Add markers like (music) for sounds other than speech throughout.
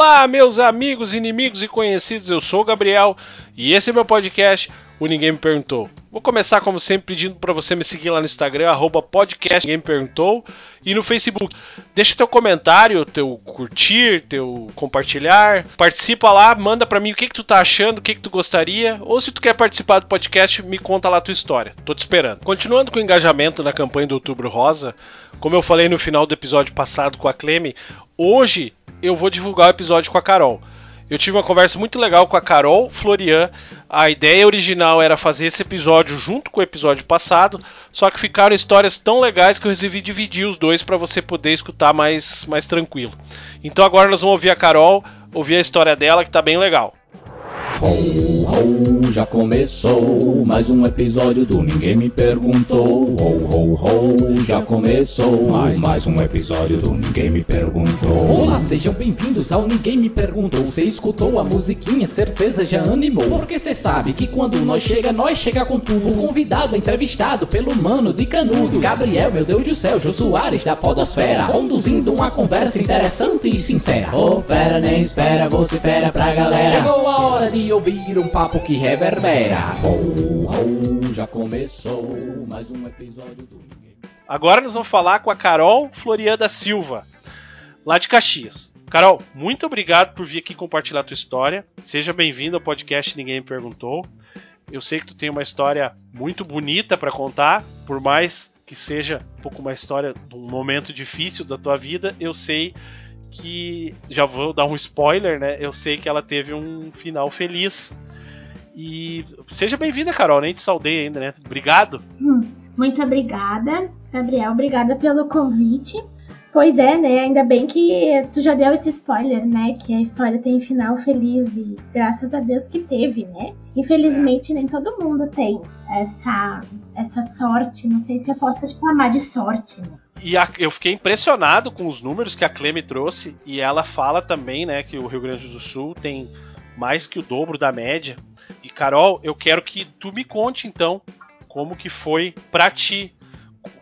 Olá, meus amigos, inimigos e conhecidos, eu sou o Gabriel e esse é meu podcast, o Ninguém Me Perguntou. Vou começar, como sempre, pedindo para você me seguir lá no Instagram, arroba podcast Ninguém Me Perguntou, e no Facebook. Deixa teu comentário, teu curtir, teu compartilhar, participa lá, manda para mim o que, que tu tá achando, o que, que tu gostaria, ou se tu quer participar do podcast, me conta lá a tua história. Tô te esperando. Continuando com o engajamento na campanha do Outubro Rosa, como eu falei no final do episódio passado com a Cleme, hoje eu vou divulgar o episódio com a Carol. Eu tive uma conversa muito legal com a Carol Florian. A ideia original era fazer esse episódio junto com o episódio passado, só que ficaram histórias tão legais que eu resolvi dividir os dois para você poder escutar mais, mais tranquilo. Então agora nós vamos ouvir a Carol, ouvir a história dela que tá bem legal. Ho, já começou mais um episódio do Ninguém Me Perguntou. Ho, ho, ho, já começou mais, mais um episódio do Ninguém Me Perguntou. Olá, sejam bem-vindos ao Ninguém Me Perguntou. Você escutou a musiquinha, certeza já animou. Porque cê sabe que quando nós chega, nós chega com tudo. O convidado é entrevistado pelo mano de canudo. Gabriel, meu Deus do céu, Jô Soares da Podosfera. Conduzindo uma conversa interessante e sincera. Ô, oh, nem espera, você espera pra galera. Chegou a hora de ouvir um papo que reverbera. Ho, ho, já começou mais um episódio do Agora nós vamos falar com a Carol Florian da Silva, lá de Caxias. Carol, muito obrigado por vir aqui compartilhar a tua história. Seja bem-vindo ao podcast Ninguém Me Perguntou. Eu sei que tu tem uma história muito bonita para contar, por mais que seja um pouco uma história de um momento difícil da tua vida, eu sei que já vou dar um spoiler, né? Eu sei que ela teve um final feliz. E seja bem-vinda, Carol. Nem te saudei ainda, né? Obrigado. Hum, muito obrigada, Gabriel. Obrigada pelo convite. Pois é, né? Ainda bem que tu já deu esse spoiler, né? Que a história tem final feliz e graças a Deus que teve, né? Infelizmente nem todo mundo tem essa essa sorte. Não sei se eu posso chamar de sorte, né? E a, eu fiquei impressionado com os números que a Cleme trouxe. E ela fala também, né, que o Rio Grande do Sul tem mais que o dobro da média. Carol, eu quero que tu me conte então como que foi pra ti.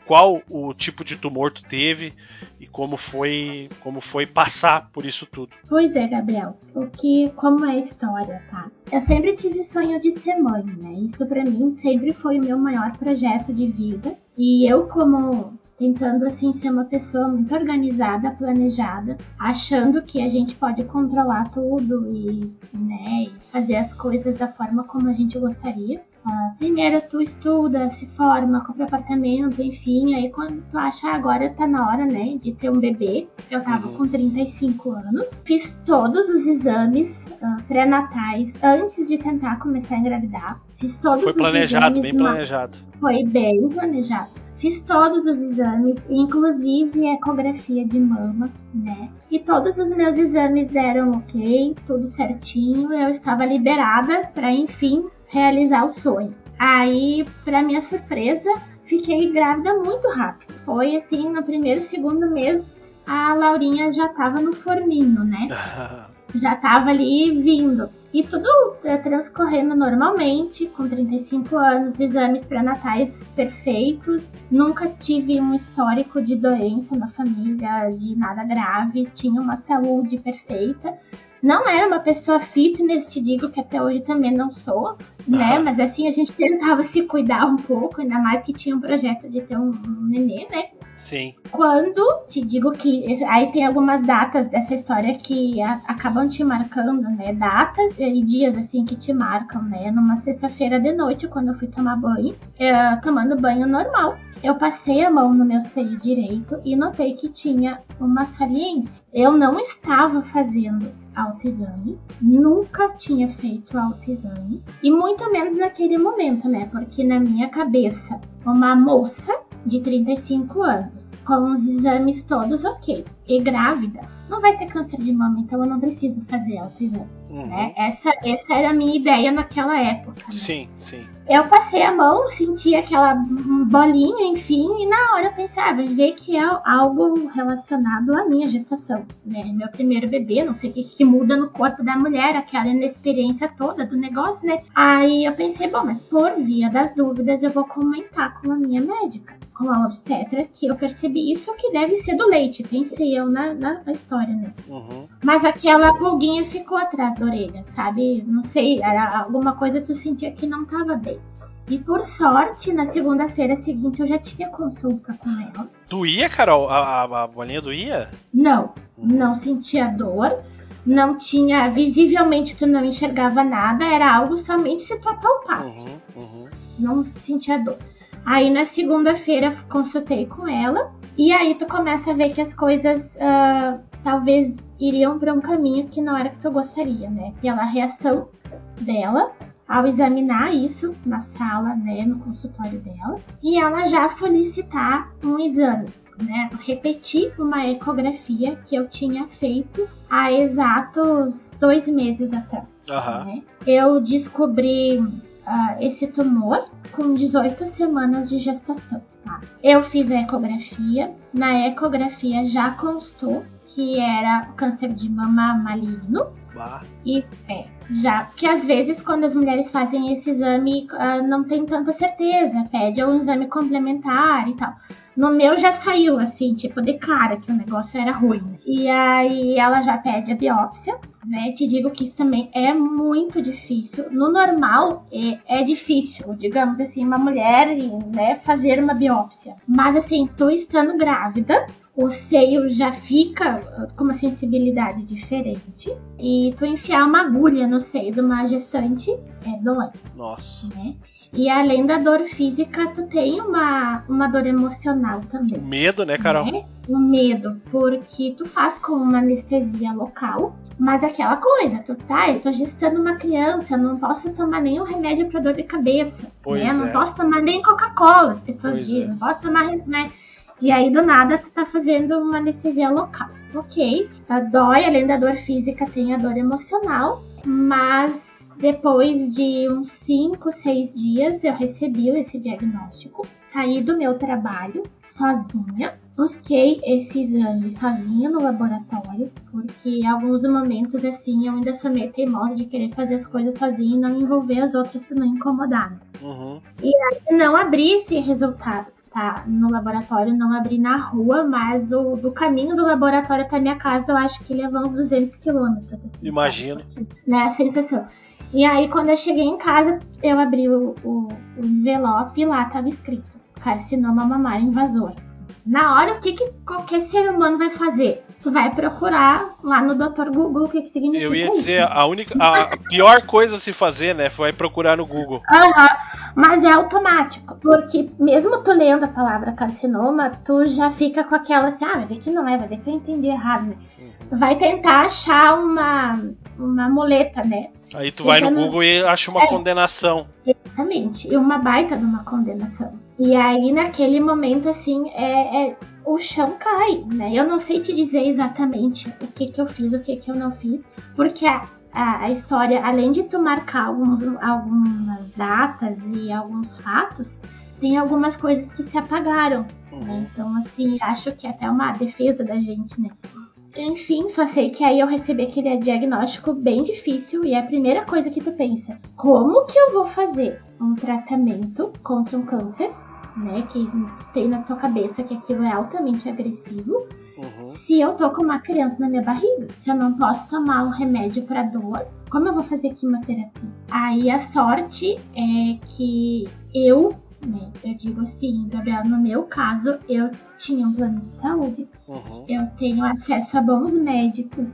Qual o tipo de tumor tu teve e como foi como foi passar por isso tudo. Pois é, Gabriel. O que como é a história, tá? Eu sempre tive sonho de ser mãe, né? Isso para mim sempre foi o meu maior projeto de vida. E eu como tentando assim ser uma pessoa muito organizada, planejada, achando que a gente pode controlar tudo e, né, fazer as coisas da forma como a gente gostaria. Uh, primeiro tu estuda, se forma, compra apartamento, enfim, aí quando tu acha ah, agora tá na hora, né, de ter um bebê, eu tava uhum. com 35 anos, fiz todos os exames uh, pré-natais antes de tentar começar a engravidar, fiz todos Foi os planejado, bem planejado. Foi bem planejado. Fiz todos os exames, inclusive ecografia de mama, né? E todos os meus exames deram ok, tudo certinho. Eu estava liberada para, enfim, realizar o sonho. Aí, para minha surpresa, fiquei grávida muito rápido. Foi assim, no primeiro, segundo mês, a Laurinha já estava no forninho, né? (laughs) já estava ali vindo. E tudo é, transcorrendo normalmente, com 35 anos, exames pré-natais perfeitos. Nunca tive um histórico de doença na família, de nada grave, tinha uma saúde perfeita. Não era uma pessoa fitness, te digo que até hoje também não sou, né? Mas assim, a gente tentava se cuidar um pouco, ainda mais que tinha um projeto de ter um, um nenê, né? Sim. Quando te digo que aí tem algumas datas dessa história que a, acabam te marcando, né? Datas e dias assim que te marcam, né? Numa sexta-feira de noite, quando eu fui tomar banho, eu, tomando banho normal, eu passei a mão no meu seio direito e notei que tinha uma saliência. Eu não estava fazendo autoexame, nunca tinha feito autoexame. E muito menos naquele momento, né? Porque na minha cabeça, uma moça de 35 anos, com os exames todos ok, e grávida, não vai ter câncer de mama, então eu não preciso fazer autoexame. Uhum. Né? Essa, essa era a minha ideia naquela época. Né? Sim, sim. Eu passei a mão, senti aquela bolinha, enfim, e na hora eu pensava, ah, ver que é algo relacionado à minha gestação, né? Meu primeiro bebê, não sei o que, que muda no corpo da mulher, aquela inexperiência toda do negócio, né? Aí eu pensei, bom, mas por via das dúvidas eu vou comentar com a minha médica com com a obstetra que eu percebi isso que deve ser do leite, pensei eu na, na, história, né? Uhum. Mas aquela pulguinha ficou atrás da orelha, sabe? Não sei, era alguma coisa que tu sentia que não tava bem. E por sorte, na segunda-feira seguinte eu já tinha consulta com ela. Doía, Carol? A, a, a bolinha doía? Não, não sentia dor, não tinha. Visivelmente tu não enxergava nada, era algo somente se tu apalpasse. Uhum, uhum. Não sentia dor. Aí na segunda-feira consultei com ela, e aí tu começa a ver que as coisas ah, talvez iriam para um caminho que não era que tu gostaria, né? Pela reação dela ao examinar isso na sala, né, no consultório dela, e ela já solicitar um exame, né, repetir uma ecografia que eu tinha feito há exatos dois meses atrás. Aham. né? Eu descobri ah, esse tumor com 18 semanas de gestação. Eu fiz a ecografia, na ecografia já constou que era câncer de mama maligno, Bah. e é, já que às vezes quando as mulheres fazem esse exame ah, não tem tanta certeza, pede um exame complementar e tal. No meu já saiu assim, tipo, de cara que o negócio era ruim. E aí ela já pede a biópsia, né? Te digo que isso também é muito difícil. No normal é, é difícil, digamos assim, uma mulher né, fazer uma biópsia. Mas assim, tu estando grávida, o seio já fica com uma sensibilidade diferente. E tu enfiar uma agulha no seio de uma gestante é dói, Nossa. né? E além da dor física, tu tem uma, uma dor emocional O também. medo, né, Carol? Né? O medo, porque tu faz com uma anestesia local, mas aquela coisa, tu tá, eu tô gestando uma criança, não posso tomar nenhum remédio pra dor de cabeça, Pois né? Não é. posso tomar nem Coca-Cola, as pessoas Pois dizem, é. não posso tomar, né? E aí do nada tu tá fazendo uma anestesia local. Ok, a dói, além da dor física, tem a dor emocional, mas depois de uns 5, 6 dias eu recebi esse diagnóstico, saí do meu trabalho sozinha, busquei esse exame sozinha no laboratório, porque em alguns momentos assim eu ainda sou meio teimosa de querer fazer as coisas sozinha e não envolver as outras para não incomodar. Uhum. não abri esse resultado, tá? No laboratório, não abri na rua, mas o do caminho do laboratório até minha casa, eu acho que levou uns 200 quilômetros. Assim, Imagino. sabe? Né, a sensação. E aí, quando eu cheguei em casa, eu abri o, o, o envelope e lá tava escrito: carcinoma mamário invasor. Na hora, o que, que qualquer ser humano vai fazer? Tu vai procurar lá no Dr. Google o que, que significa Eu ia isso. dizer, a única. A pior coisa a se fazer, né? Foi procurar no Google. Aham, mas é automático, porque mesmo tu lendo a palavra carcinoma, tu já fica com aquela assim, ah, vai ver que não é, vai ver que eu entendi errado, né? Tu vai tentar achar uma, uma muleta, né? Aí tu vai no Google e acha uma é. condenação. Exatamente, e uma baita de uma condenação. E aí, naquele momento, assim, é, é- o chão cai, né? Eu não sei te dizer exatamente o que que eu fiz, o que que eu não fiz, porque a, a, a história, além de tu marcar alguns, algumas datas e alguns fatos, tem algumas coisas que se apagaram, né? Uhum. Então, assim, acho que é até uma defesa da gente, né? Enfim, só sei que aí eu recebi aquele diagnóstico bem difícil e é a primeira coisa que tu pensa, como que eu vou fazer um tratamento contra um câncer, né, que tem na tua cabeça que aquilo é altamente agressivo, Uhum. se eu tô com uma criança na minha barriga, se eu não posso tomar um remédio para dor, como eu vou fazer quimioterapia? Aí a sorte é que eu, né, eu digo assim, Gabriel, no meu caso, eu tinha um plano de saúde, Uhum. eu tenho acesso a bons médicos,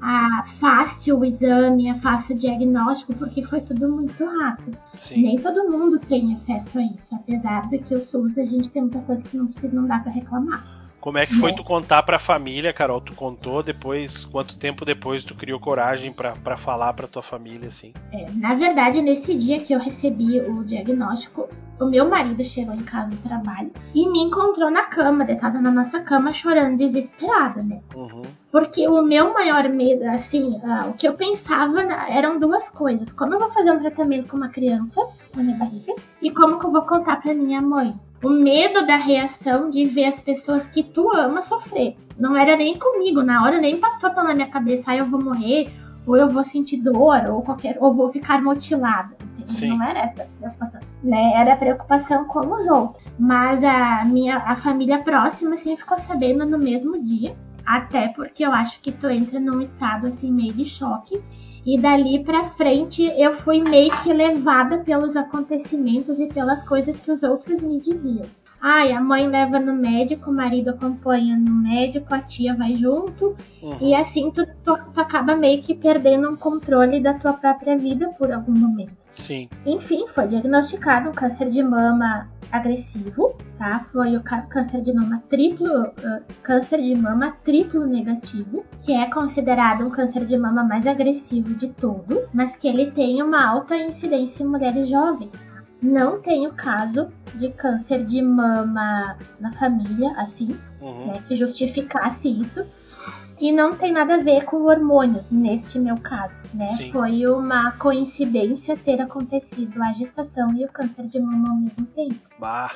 a fácil exame, a fácil diagnóstico, porque foi tudo muito rápido. Sim. Nem todo mundo tem acesso a isso, apesar de que o SUS a gente tem muita coisa que não, não dá pra reclamar. Como é que foi Né? tu contar pra família, Carol? Tu contou depois, quanto tempo depois tu criou coragem pra, pra falar pra tua família, assim? É, na verdade, nesse dia que eu recebi o diagnóstico, o meu marido chegou em casa do trabalho e me encontrou na cama, deitada na nossa cama, chorando desesperada, né? Uhum. Porque o meu maior medo, assim, ah, o que eu pensava na- eram duas coisas. Como eu vou fazer um tratamento com uma criança na minha barriga? E como que eu vou contar pra minha mãe? O medo da reação de ver as pessoas que tu ama sofrer. Não era nem comigo, na hora nem passou pela minha cabeça, ah, eu vou morrer, ou eu vou sentir dor, ou qualquer, ou vou ficar mutilada. Sim. Não era essa a preocupação. Né? Era preocupação com os outros. Mas a minha a família próxima assim ficou sabendo no mesmo dia, até porque eu acho que tu entra num estado assim meio de choque. E dali pra frente eu fui meio que levada pelos acontecimentos e pelas coisas que os outros me diziam. Ai, a mãe leva no médico, o marido acompanha no médico, a tia vai junto. Uhum. E assim tu, tu, tu acaba meio que perdendo um controle da tua própria vida por algum momento. Sim. Enfim, foi diagnosticado um câncer de mama agressivo, tá? Foi o câncer de mama triplo, ah, câncer de mama triplo negativo, que é considerado um câncer de mama mais agressivo de todos, mas que ele tem uma alta incidência em mulheres jovens. tá? Não tem o caso de câncer de mama na família, assim, Uhum. né, que justificasse isso. E não tem nada a ver com hormônios, neste meu caso, né? Sim. Foi uma coincidência ter acontecido a gestação e o câncer de mama ao mesmo tempo. Bah.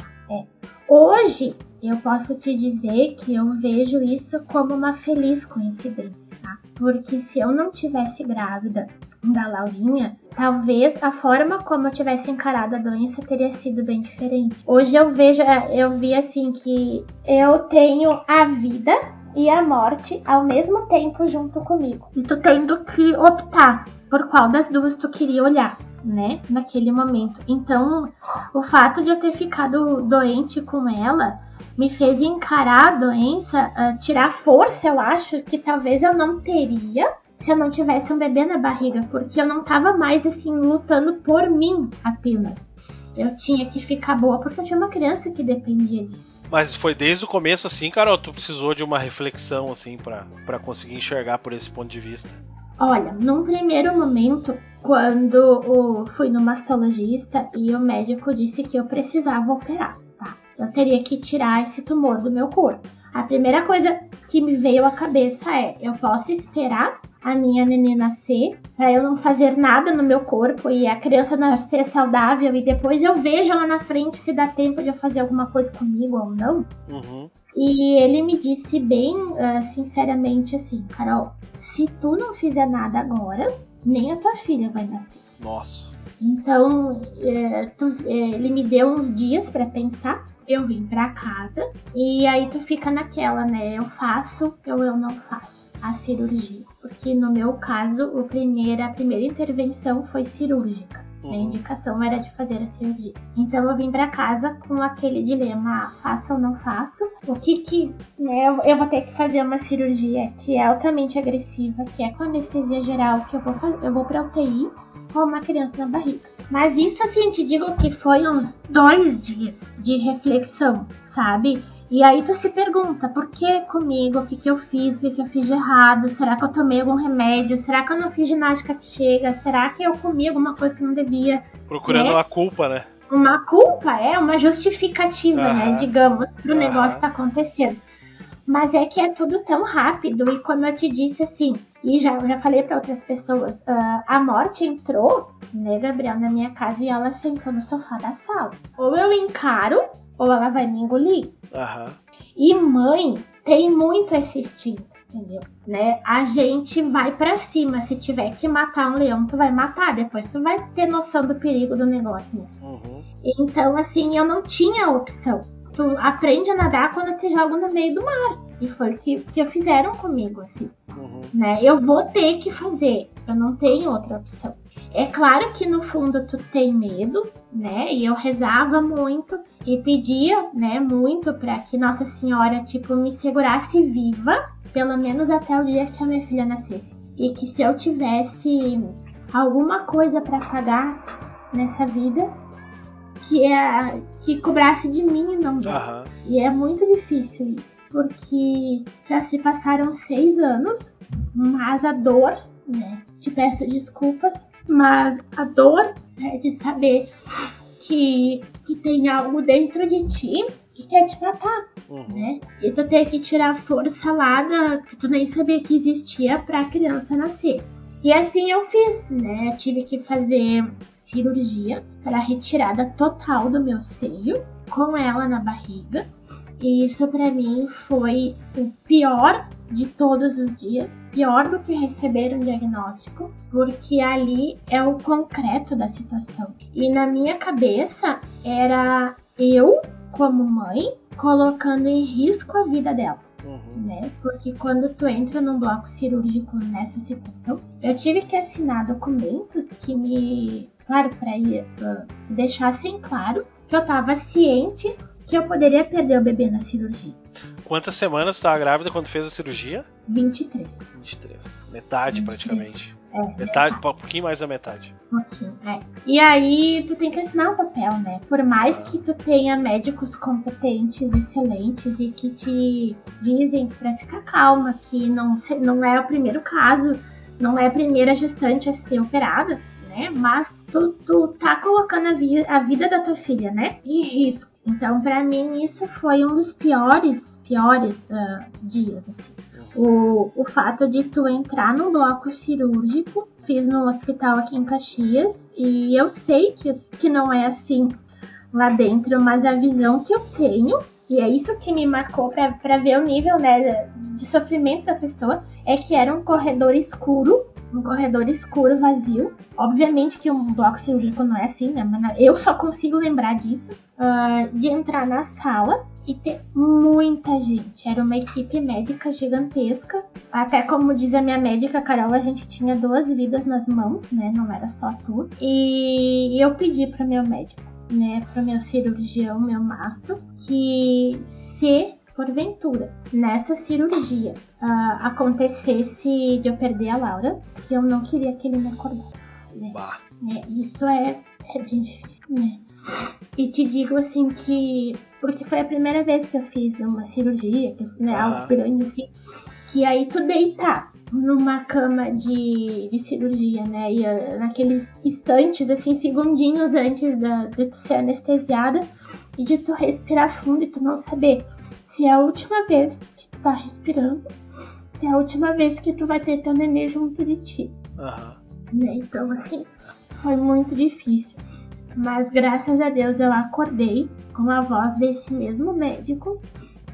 Hoje, eu posso te dizer que eu vejo isso como uma feliz coincidência, tá? Porque se eu não tivesse grávida da Laurinha, talvez a forma como eu tivesse encarado a doença teria sido bem diferente. Hoje eu vejo, eu vi assim que eu tenho a vida e a morte ao mesmo tempo junto comigo. E tu tendo que optar por qual das duas tu queria olhar, né? Naquele momento. Então, o fato de eu ter ficado doente com ela me fez encarar a doença, ah, tirar força, eu acho, que talvez eu não teria se eu não tivesse um bebê na barriga, porque eu não tava mais assim lutando por mim apenas. Eu tinha que ficar boa porque eu tinha uma criança que dependia disso. Mas foi desde o começo assim, Carol? Tu precisou de uma reflexão assim pra conseguir enxergar por esse ponto de vista? Olha, num primeiro momento, quando eu fui no mastologista e o médico disse que eu precisava operar, tá? Eu teria que tirar esse tumor do meu corpo. A primeira coisa que me veio à cabeça é: eu posso esperar a minha neném nascer para eu não fazer nada no meu corpo e a criança nascer saudável e depois eu vejo lá na frente se dá tempo de eu fazer alguma coisa comigo ou não? Uhum. E ele me disse bem ah, sinceramente assim, Carol, se tu não fizer nada agora, nem a tua filha vai nascer. Nossa. Então, eh, tu- eh, ele me deu uns dias pra pensar. Eu vim pra casa e aí tu fica naquela, né? Eu faço ou eu não faço a cirurgia. Porque no meu caso, o primeira, a primeira intervenção foi cirúrgica. A Uhum. indicação era de fazer a cirurgia. Então eu vim pra casa com aquele dilema: ah, faço ou não faço? O que que, né, eu- vou ter que fazer uma cirurgia que é altamente agressiva, que é com anestesia geral, que eu vou, eu vou pra UTI com uma criança na barriga. Mas isso assim, te digo que foi uns dois dias de reflexão, sabe? E aí tu se pergunta, por que comigo? O que, que eu fiz? O que, que eu fiz de errado? Será que eu tomei algum remédio? Será que eu não fiz ginástica que chega? Será que eu comi alguma coisa que não devia? Procurando Né? uma culpa, né? Uma culpa, é uma justificativa, né? Digamos, pro Aham. negócio tá acontecendo. Mas é que é tudo tão rápido e como eu te disse assim, e já, já falei pra outras pessoas, ah, a morte entrou, né, Gabriel, na minha casa e ela sentou no sofá da sala. Ou eu encaro, ou ela vai me engolir. Aham. E mãe tem muito esse instinto, entendeu? Né? A gente vai pra cima. Se tiver que matar um leão, tu vai matar. Depois tu vai ter noção do perigo do negócio, né? Uhum. Então, assim, eu não tinha opção. Tu aprende a nadar quando te jogam no meio do mar. E foi o que, que fizeram comigo, assim Uhum. né? Eu vou ter que fazer, eu não tenho outra opção. É claro que no fundo tu tem medo, né? E eu rezava muito e pedia, né, muito para que Nossa Senhora, tipo, me segurasse viva, pelo menos até o dia que a minha filha nascesse. E que se eu tivesse alguma coisa para pagar nessa vida, que é que cobrasse de mim e não dela. Aham. E é muito difícil isso, porque já se passaram seis anos, mas a dor, né? Te peço desculpas, mas a dor é de saber que, que tem algo dentro de ti que quer te matar, Uhum. né? E tu tem que tirar força lá da, que tu nem sabia que existia pra criança nascer. E assim eu fiz, né? Eu tive que fazer cirurgia para retirada total do meu seio, com ela na barriga. E isso pra mim foi o pior de todos os dias, pior do que receber um diagnóstico, porque ali é o concreto da situação. E na minha cabeça era eu como mãe, colocando em risco a vida dela. Uhum. Né? Porque quando tu entra num bloco cirúrgico nessa situação, eu tive que assinar documentos que me, claro, para deixassem claro que eu estava ciente que eu poderia perder o bebê na cirurgia. Quantas semanas estava grávida quando fez a cirurgia? 23. 23. Metade 23. praticamente. É, Metade, um pouquinho mais da metade. pouquinho, é. E aí tu tem que assinar o papel, né? Por mais que tu tenha médicos competentes, excelentes e que te dizem pra ficar calma, que não, não é o primeiro caso, não é a primeira gestante a ser operada, né? Mas tu, tu tá colocando a, vi- a vida da tua filha, né? Em risco. Então, pra mim, isso foi um dos piores, piores ah, dias, assim. O, o fato de tu entrar no bloco cirúrgico, fiz no hospital aqui em Caxias, e eu sei que, que não é assim lá dentro, mas a visão que eu tenho, e é isso que me marcou pra ver o nível né, de sofrimento da pessoa, é que era um corredor escuro, um corredor escuro vazio. Obviamente que um bloco cirúrgico não é assim, né? Mas eu só consigo lembrar disso. ah, de entrar na sala e ter muita gente. Era uma equipe médica gigantesca. Até como diz a minha médica, Carol, a gente tinha duas vidas nas mãos, né? Não era só tu. E eu pedi para meu médico, né? Para meu cirurgião, meu mastro, que se porventura nessa cirurgia ah, acontecesse de eu perder a Laura, que eu não queria que ele me acordasse. né? É, isso é, é bem difícil, né? E te digo assim que. Porque foi a primeira vez que eu fiz uma cirurgia, que, né, Aham. algo grande assim. Que aí tu deitar numa cama de, de cirurgia, né? E ah, naqueles instantes, assim, segundinhos antes da, de tu ser anestesiada e de tu respirar fundo e tu não saber se é a última vez que tu tá respirando, se é a última vez que tu vai ter teu nenê junto de ti Aham. né? Então, assim, foi muito difícil. Mas graças a Deus eu acordei com a voz desse mesmo médico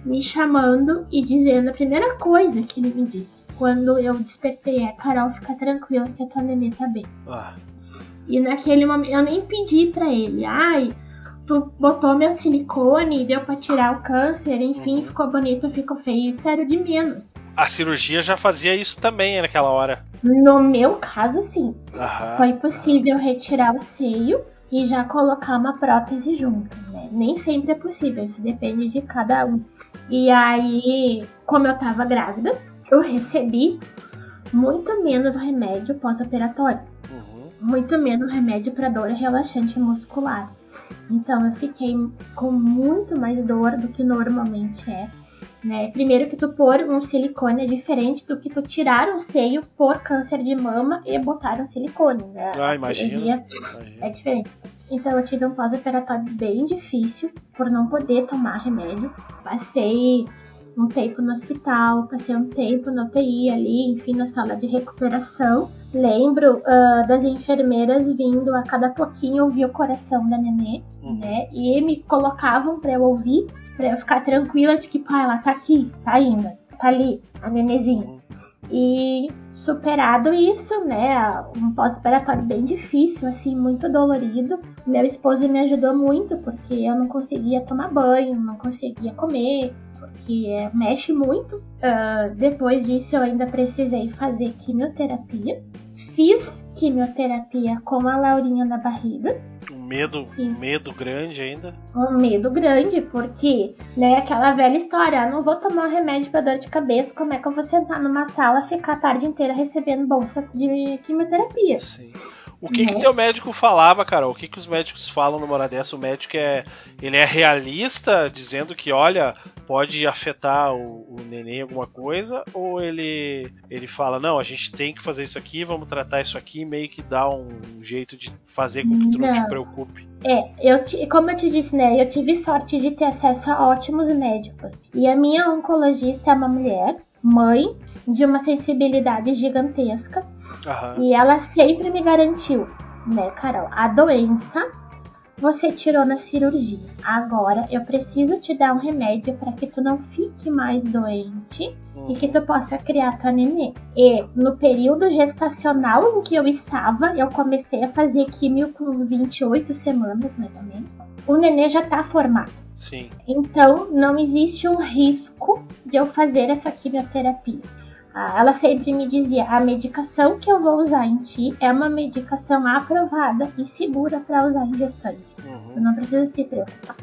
me chamando e dizendo a primeira coisa que ele me disse. Quando eu despertei, é Carol, fica tranquila que a tua nenê tá bem. Ah, E naquele momento eu nem pedi pra ele, ai, tu botou meu silicone, deu pra tirar o câncer, enfim, Uhum. ficou bonito, ficou feio, isso era de menos. a cirurgia já fazia isso também naquela hora. No meu caso, sim. Aham. Foi possível retirar o seio e já colocar uma prótese junto, né? Nem sempre é possível, isso depende de cada um. E aí, como eu tava grávida, eu recebi muito menos remédio pós-operatório. Muito menos remédio para dor relaxante muscular. Então eu fiquei com muito mais dor do que normalmente é. Né? Primeiro que tu pôr um silicone é diferente do que tu tirar um seio por câncer de mama e botar um silicone. Né? Ah, Imagina. é diferente. Então eu tive um pós-operatório bem difícil por não poder tomar remédio. Passei um tempo no hospital, passei um tempo na UTI ali, enfim, na sala de recuperação. Lembro ah, das enfermeiras vindo a cada pouquinho ouvir o coração da nenê, Uhum. né? E me colocavam pra eu ouvir, pra eu ficar tranquila de que, pá, ela tá aqui, tá indo, tá ali, a nenezinha. Uhum. E superado isso, né, um pós-operatório bem difícil, assim, muito dolorido. Meu esposo me ajudou muito porque eu não conseguia tomar banho, não conseguia comer, porque é, mexe muito. Ah, depois disso, eu ainda precisei fazer quimioterapia. Fiz quimioterapia com a Laurinha na barriga Um medo, um medo grande ainda. um medo grande, porque, né, aquela velha história, ah, não vou tomar remédio pra dor de cabeça, como é que eu vou sentar numa sala e ficar a tarde inteira recebendo bolsa de quimioterapia? Sim. O que, que teu médico falava, Carol? O que, que os médicos falam numa hora dessa? O médico é. Ele é realista, dizendo que, olha, pode afetar o, o neném alguma coisa? Ou ele, ele fala, não, a gente tem que fazer isso aqui, vamos tratar isso aqui, meio que dá um jeito de fazer com que tu não te Não. preocupe. É, eu ti- como eu te disse, né, eu tive sorte de ter acesso a ótimos médicos. E a minha oncologista é uma mulher, mãe, de uma sensibilidade gigantesca. Aham. E ela sempre me garantiu, né, Carol, a doença você tirou na cirurgia. Agora eu preciso te dar um remédio para que tu não fique mais doente e que tu possa criar tua nenê. E no período gestacional em que eu estava, eu comecei a fazer químio com 28 semanas, mais ou menos. O nenê já tá formado. Sim. Então, não existe um risco de eu fazer essa quimioterapia. Ah, Ela sempre me dizia: a medicação que eu vou usar em ti é uma medicação aprovada e segura para usar em gestante. Uhum. não precisa se preocupar.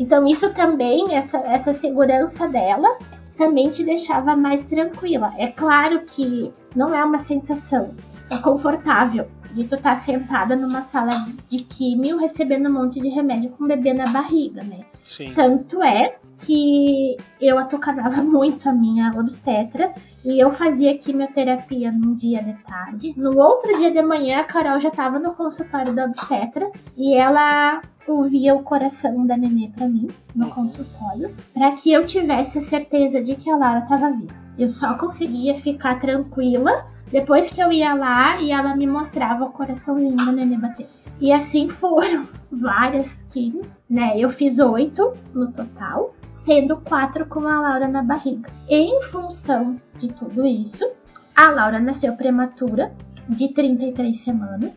Então, isso também, essa, essa segurança dela, também te deixava mais tranquila. É claro que não é uma sensação é confortável de tu estar sentada numa sala de químio recebendo um monte de remédio com um bebê na barriga, né? Sim. Tanto é que eu atucanava (laughs) muito a minha obstetra e eu fazia quimioterapia num dia de tarde. No outro dia de manhã, a Carol já estava no consultório da obstetra e ela ouvia o coração da nenê pra mim no consultório, para que eu tivesse a certeza de que a Laura estava viva. Eu só conseguia ficar tranquila depois que eu ia lá e ela me mostrava o coraçãozinho da nenê bater. E assim foram (laughs) várias quimios, né? Eu fiz oito no total, sendo quatro com a Laura na barriga. Em função de tudo isso, a Laura nasceu prematura, de 33 semanas.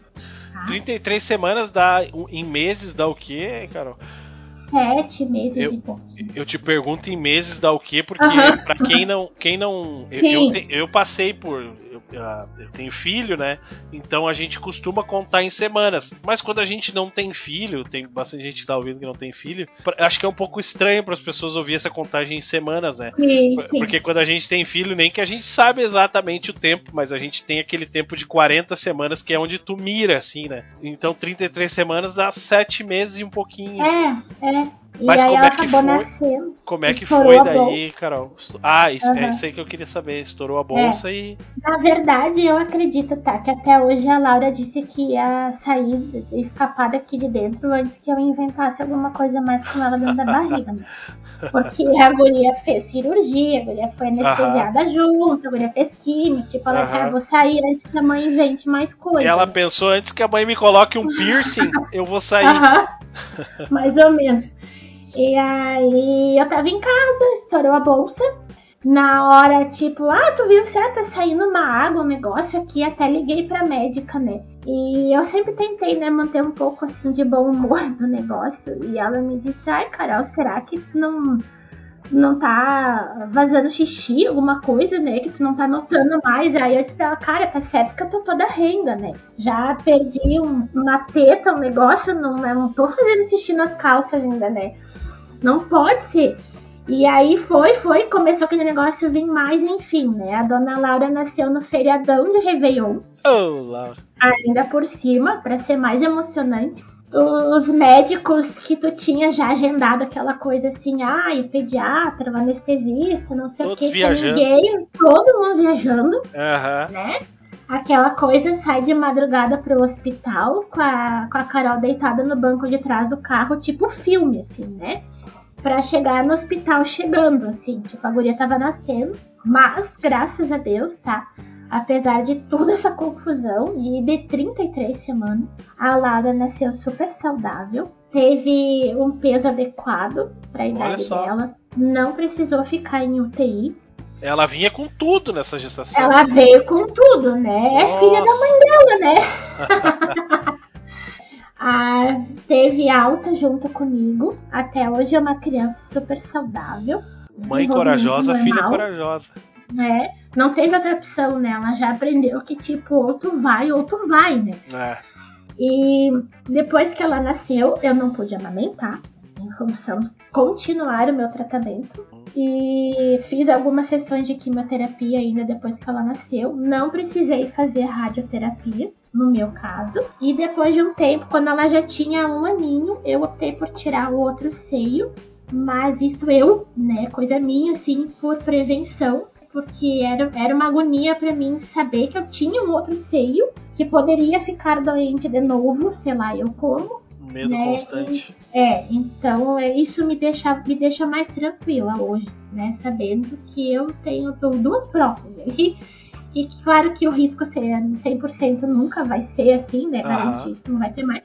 tá? 33 semanas dá. Em meses dá o quê, Carol? Sete meses Eu- e pouquinho. Eu te pergunto em meses dá o quê, porque Aham. pra quem não. Quem não eu, eu, te- eu passei por. Eu, ah, eu tenho filho, né? Então a gente costuma contar em semanas. Mas quando a gente não tem filho, tem bastante gente que tá ouvindo que não tem filho, acho que é um pouco estranho para as pessoas ouvir essa contagem em semanas, né? Sim, sim. Porque quando a gente tem filho, nem que a gente sabe exatamente o tempo, mas a gente tem aquele tempo de 40 semanas que é onde tu mira, assim, né? Então 33 semanas dá 7 meses e um pouquinho. É, é. E Mas aí como ela é que acabou foi? nascendo. Como é que foi daí, Carol? Ah, isso, é Aham. isso aí que eu queria saber. Estourou a bolsa e. Na verdade, eu acredito, tá? Que até hoje a Laura disse que ia sair, escapar daqui de dentro antes que eu inventasse alguma coisa mais com ela dentro da (laughs) barriga, né? Porque a guria fez cirurgia, a guria foi anestesiada junto, a guria fez químio, tipo, ela Aham. ah, vou sair antes que a mãe invente mais coisa. Ela pensou antes que a mãe me coloque um piercing, (laughs) eu vou sair. Aham. Mais ou menos. E aí eu tava em casa, estourou a bolsa. Na hora, tipo, ah, tu viu certo, tá saindo uma água, um negócio aqui, até liguei pra médica, né? E eu sempre tentei, né, manter um pouco assim de bom humor no negócio. E ela me disse, ai, Carol, será que tu não, não tá vazando xixi, alguma coisa, né? Que tu não tá notando mais. Aí eu disse pra ela, cara, tá certo que eu tô toda renga, né? Já perdi um- uma teta, um negócio, não, eu não tô fazendo xixi nas calças ainda, né? Não pode ser. E aí foi, foi, começou aquele negócio vir mais, enfim, né? A dona Laura nasceu no feriadão de Réveillon, Oh, Laura. ainda por cima, pra ser mais emocionante. Os médicos que tu tinha já agendado aquela coisa assim, ai, o pediatra, anestesista, não sei Todos o que, ninguém, todo mundo viajando Aham. né? Aquela coisa sai de madrugada pro hospital com a, com a Carol deitada no banco de trás do carro, tipo filme, assim, né? Pra chegar no hospital chegando, assim, tipo, a guria tava nascendo. Mas, graças a Deus, tá? Apesar de toda essa confusão, e de 33 semanas, a Laura nasceu super saudável, teve um peso adequado pra idade só. dela, não precisou ficar em UTI, Ela vinha com tudo nessa gestação. ela veio com tudo, né? É filha da Nossa. mãe dela, né? (laughs) Ah, teve alta junto comigo. Até hoje é uma criança super saudável. Mãe corajosa, filha normal, corajosa. né? Não teve outra opção, né? Ela já aprendeu que, tipo, ou tu vai ou tu vai, né? É. E depois que ela nasceu, eu não pude amamentar, em função de continuar o meu tratamento. E fiz algumas sessões de quimioterapia ainda depois que ela nasceu. Não precisei fazer radioterapia, no meu caso. E depois de um tempo, quando ela já tinha um aninho, eu optei por tirar o outro seio. Mas isso eu, né, coisa minha, assim, por prevenção. Porque era, era uma agonia pra mim saber que eu tinha um outro seio que poderia ficar doente de novo, sei lá, eu como. Medo Né, constante. É, então é, isso me deixa, me deixa mais tranquila hoje, né? Sabendo que eu tenho du- duas próteses ali. E que, claro que o risco ser 100% nunca vai ser assim, né? Garantido, não vai ter mais.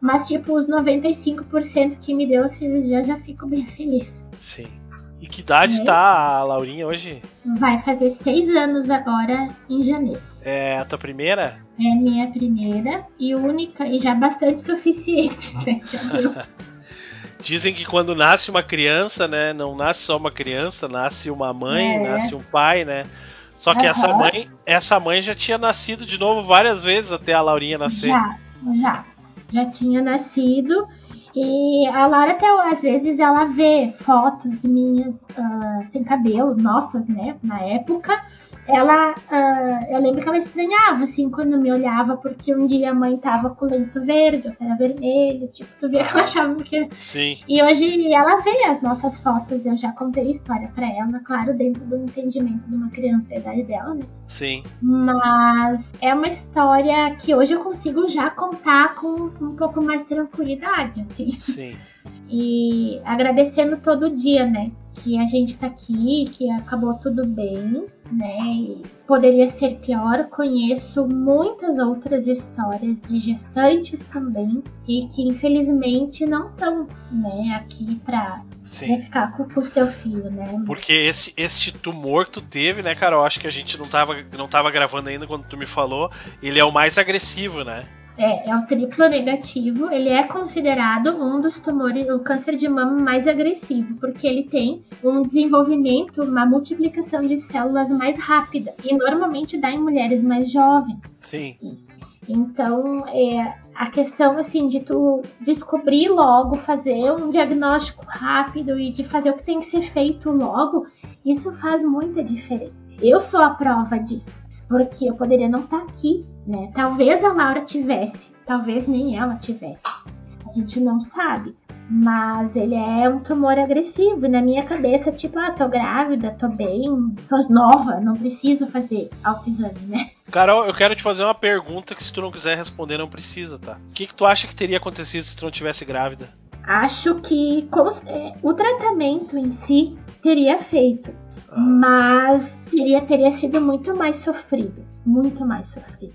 Mas, tipo, os 95% que me deu a cirurgia, já fico bem feliz. Sim. E que idade É. tá a Laurinha hoje? Vai fazer seis anos agora em janeiro. É a tua primeira? É minha primeira e única, e já bastante suficiente, (laughs) né? Já deu. Dizem que quando nasce uma criança, né, não nasce só uma criança, nasce uma mãe, É. nasce um pai, né? Só que essa Aham. mãe, essa mãe já tinha nascido de novo várias vezes até a Laurinha nascer. Já, já. Já tinha nascido. E a Lara até às vezes ela vê fotos minhas ah, sem cabelo, nossas, né? Na época. Ela, ah, eu lembro que ela estranhava, assim, quando me olhava, porque um dia a mãe tava com lenço verde, outra era vermelho, tipo, tu via que ela achava que Sim, E hoje ela vê as nossas fotos, eu já contei a história pra ela, claro, dentro do entendimento de uma criança da idade dela, né? sim. Mas é uma história que hoje eu consigo já contar com um pouco mais tranquilidade, assim. Sim. E agradecendo todo dia, né? Que a gente tá aqui, que acabou tudo bem, né? E poderia ser pior. Conheço muitas outras histórias de gestantes também e que infelizmente não estão, né, aqui pra, Sim. ficar com o seu filho, né? Porque esse, este tumor que tu teve, né, cara? Eu acho que a gente não tava, não tava gravando ainda quando tu me falou. Ele é o mais agressivo, né? É, é o triplo negativo. Ele é considerado um dos tumores, o câncer de mama mais agressivo, porque ele tem um desenvolvimento, uma multiplicação de células mais rápida e normalmente dá em mulheres mais jovens. Sim. Isso. Então, é, a questão assim de tu descobrir logo, fazer um diagnóstico rápido e de fazer o que tem que ser feito logo, isso faz muita diferença. Eu sou a prova disso, porque eu poderia não estar aqui, né? Talvez a Laura tivesse, talvez nem ela tivesse. A gente não sabe. Mas ele é um tumor agressivo. E na minha cabeça, tipo, ah, tô grávida, tô bem, sou nova, não preciso fazer autoexame, né? Carol, eu quero te fazer uma pergunta que se tu não quiser responder, não precisa, tá? O que, que tu acha que teria acontecido se tu não tivesse grávida? Acho que com- é, o tratamento em si teria feito, mas teria, teria sido muito mais sofrido. Muito mais sofrido.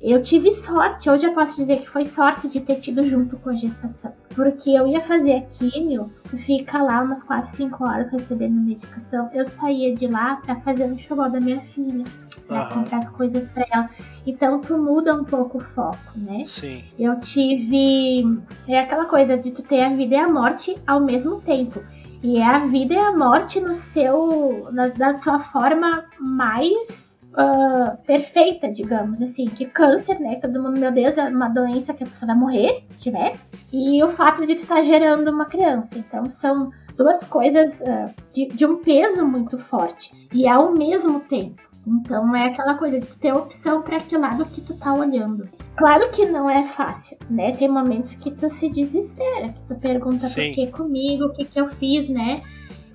Eu tive sorte, hoje eu posso dizer que foi sorte de ter tido junto com a gestação. Porque eu ia fazer a químio, fica lá umas 4, 5 horas recebendo medicação. Eu saía de lá pra fazer o enxoval da minha filha, pra Aham. comprar as coisas pra ela. Então tu muda um pouco o foco, né? sim. Eu tive. É aquela coisa de tu ter a vida e a morte ao mesmo tempo. E é a vida e a morte no seu. na, sua forma mais ah, perfeita, digamos assim. Que câncer, né? Todo mundo, meu Deus, é uma doença que a pessoa vai morrer, se tiver. E o fato de tu estar gerando uma criança. Então são duas coisas ah, de, de um peso muito forte. E ao mesmo tempo. Então é aquela coisa de ter opção para que lado que tu tá olhando. Claro que não é fácil, né? Tem momentos que tu se desespera, que tu pergunta Sim. por que comigo, o que que eu fiz, né?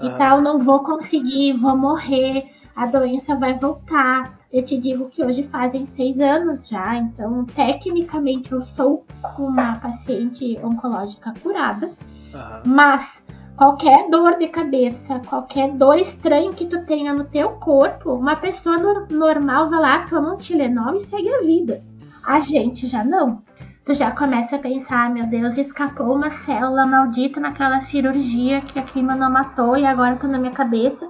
E Aham. tal, não vou conseguir, vou morrer, a doença vai voltar. Eu te digo que hoje fazem seis anos já, então tecnicamente eu sou uma paciente oncológica curada, Aham. mas qualquer dor de cabeça, qualquer dor estranha que tu tenha no teu corpo, uma pessoa nor- normal vai lá, toma um Tilenol e segue a vida. A gente já não. Tu já começa a pensar, "Ah, meu Deus, escapou uma célula maldita naquela cirurgia que a queima não matou e agora tá na minha cabeça.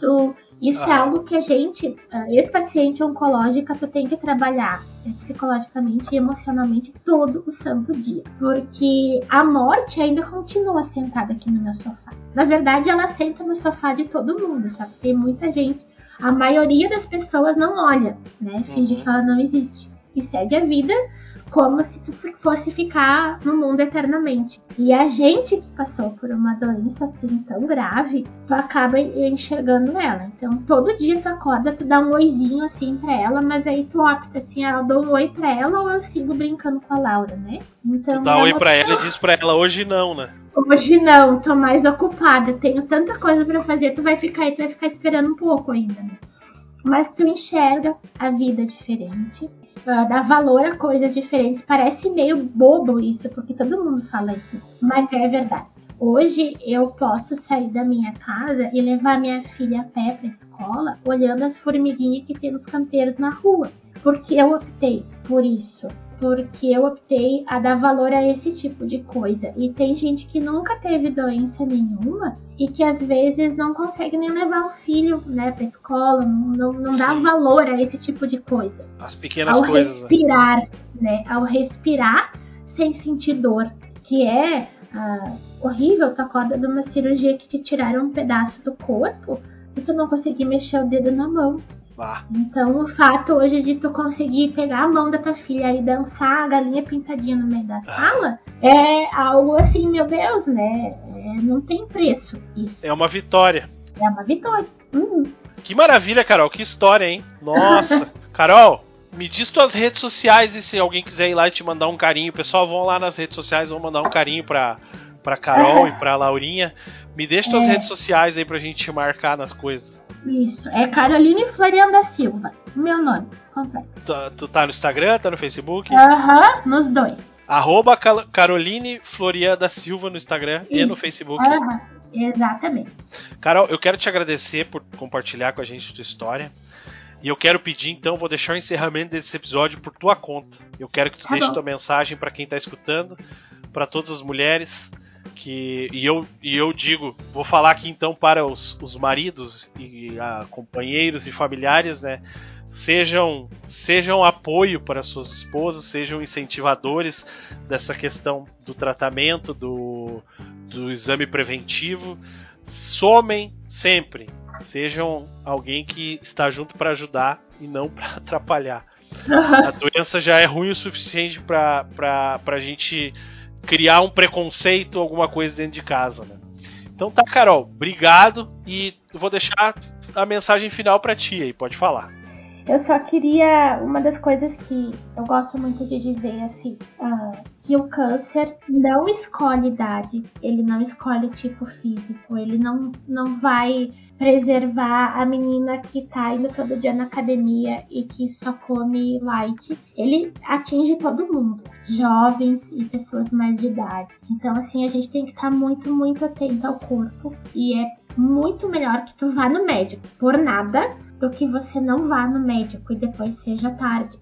Tu, isso é Ah. algo que a gente, ah, ex-paciente oncológica, tu tem que trabalhar eh, psicologicamente e emocionalmente todo o santo dia. Porque a morte ainda continua sentada aqui no meu sofá. Na verdade, ela senta no sofá de todo mundo, sabe? Tem muita gente. A maioria das pessoas não olha, né? Finge Uhum. que ela não existe. E segue a vida como se tu fosse ficar no mundo eternamente. E a gente que passou por uma doença assim tão grave, tu acaba enxergando ela. Então todo dia tu acorda, tu dá um oizinho assim pra ela, mas aí tu opta assim, ah, eu dou um oi pra ela ou eu sigo brincando com a Laura, né? Então Tu dá é oi pra ela e diz pra ela hoje não, né? Hoje não, tô mais ocupada, tenho tanta coisa pra fazer, tu vai ficar aí, tu vai ficar esperando um pouco ainda, né? Mas tu enxerga a vida diferente, ah, dá valor a coisas diferentes. Parece meio bobo isso, porque todo mundo fala isso, mas é verdade. Hoje eu posso sair da minha casa e levar minha filha a pé pra escola, olhando as formiguinhas que tem nos canteiros na rua. Porque eu optei por isso porque eu optei a dar valor a esse tipo de coisa. E tem gente que nunca teve doença nenhuma e que às vezes não consegue nem levar o filho, né, pra escola, não, não dá Sim. valor a esse tipo de coisa. As pequenas Ao coisas. né? respirar, né, ao respirar sem sentir dor, que é ah, horrível, tu acorda de uma cirurgia que te tiraram um pedaço do corpo e tu não conseguir mexer o dedo na mão. Ah, Então o fato hoje de tu conseguir pegar a mão da tua filha e dançar a galinha pintadinha no meio da sala é algo assim, meu Deus, né? É, não tem preço isso. é uma vitória. É uma vitória. Uhum. Que maravilha, Carol. Que história, hein? Nossa. (laughs) Carol, me diz tuas redes sociais e se alguém quiser ir lá e te mandar um carinho. Pessoal, vão lá nas redes sociais, vão mandar um carinho pra, pra Carol e pra Laurinha. Me deixa tuas É. redes sociais aí pra gente te marcar nas coisas. Isso. É Caroline Floriano da Silva. Meu nome completo. Tu, tu tá no Instagram, tá no Facebook? Aham, nos dois. Arroba Cal- Caroline Floria da Silva no Instagram e Isso. no Facebook. Aham, exatamente. Carol, eu quero te agradecer por compartilhar com a gente a tua história. E eu quero pedir, então, vou deixar o encerramento desse episódio por tua conta. Eu quero que tu Tá deixe bom. tua mensagem para quem tá escutando, para todas as mulheres. Que, e, eu, e eu digo, vou falar aqui então para os, os maridos e ah, companheiros e familiares, né? Sejam, sejam apoio para suas esposas, sejam incentivadores dessa questão do tratamento, do, do exame preventivo. Somem sempre. Sejam alguém que está junto para ajudar e não (laughs) para atrapalhar. A (laughs) doença já é ruim o suficiente para a gente criar um preconceito, alguma coisa dentro de casa. Né? Então tá, Carol, obrigado e vou deixar a mensagem final para ti aí, pode falar. Eu só queria. Uma das coisas que eu gosto muito de dizer assim: ah, que o câncer não escolhe idade, ele não escolhe tipo físico, ele não, não vai preservar a menina que tá indo todo dia na academia e que só come light. Ele atinge todo mundo, jovens e pessoas mais de idade. Então, assim, a gente tem que estar muito, muito atento ao corpo e é muito melhor que tu vá no médico por nada do que você não vá no médico e depois seja tarde.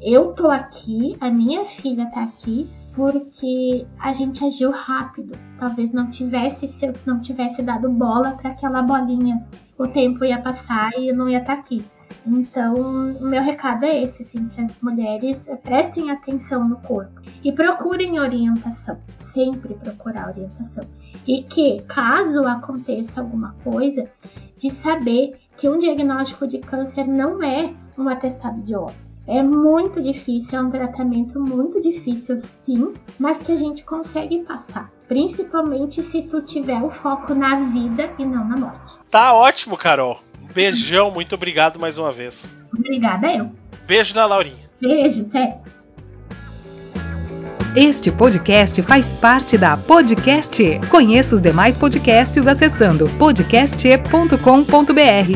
Eu tô aqui, a minha filha tá aqui porque a gente agiu rápido. Talvez não tivesse se eu não tivesse dado bola para aquela bolinha, o tempo ia passar e eu não ia estar aqui. Então, o meu recado é esse, assim, que as mulheres prestem atenção no corpo e procurem orientação, sempre procurar orientação. E que, caso aconteça alguma coisa, de saber que um diagnóstico de câncer não é um atestado de óbito. É muito difícil, é um tratamento muito difícil, sim, mas que a gente consegue passar. Principalmente se tu tiver o foco na vida e não na morte. Tá ótimo, Carol. Beijão, muito obrigado mais uma vez. Obrigada eu. Beijo na Laurinha. Beijo, até. Este podcast faz parte da Podcast. E. Conheça os demais podcasts acessando podcast.com.br.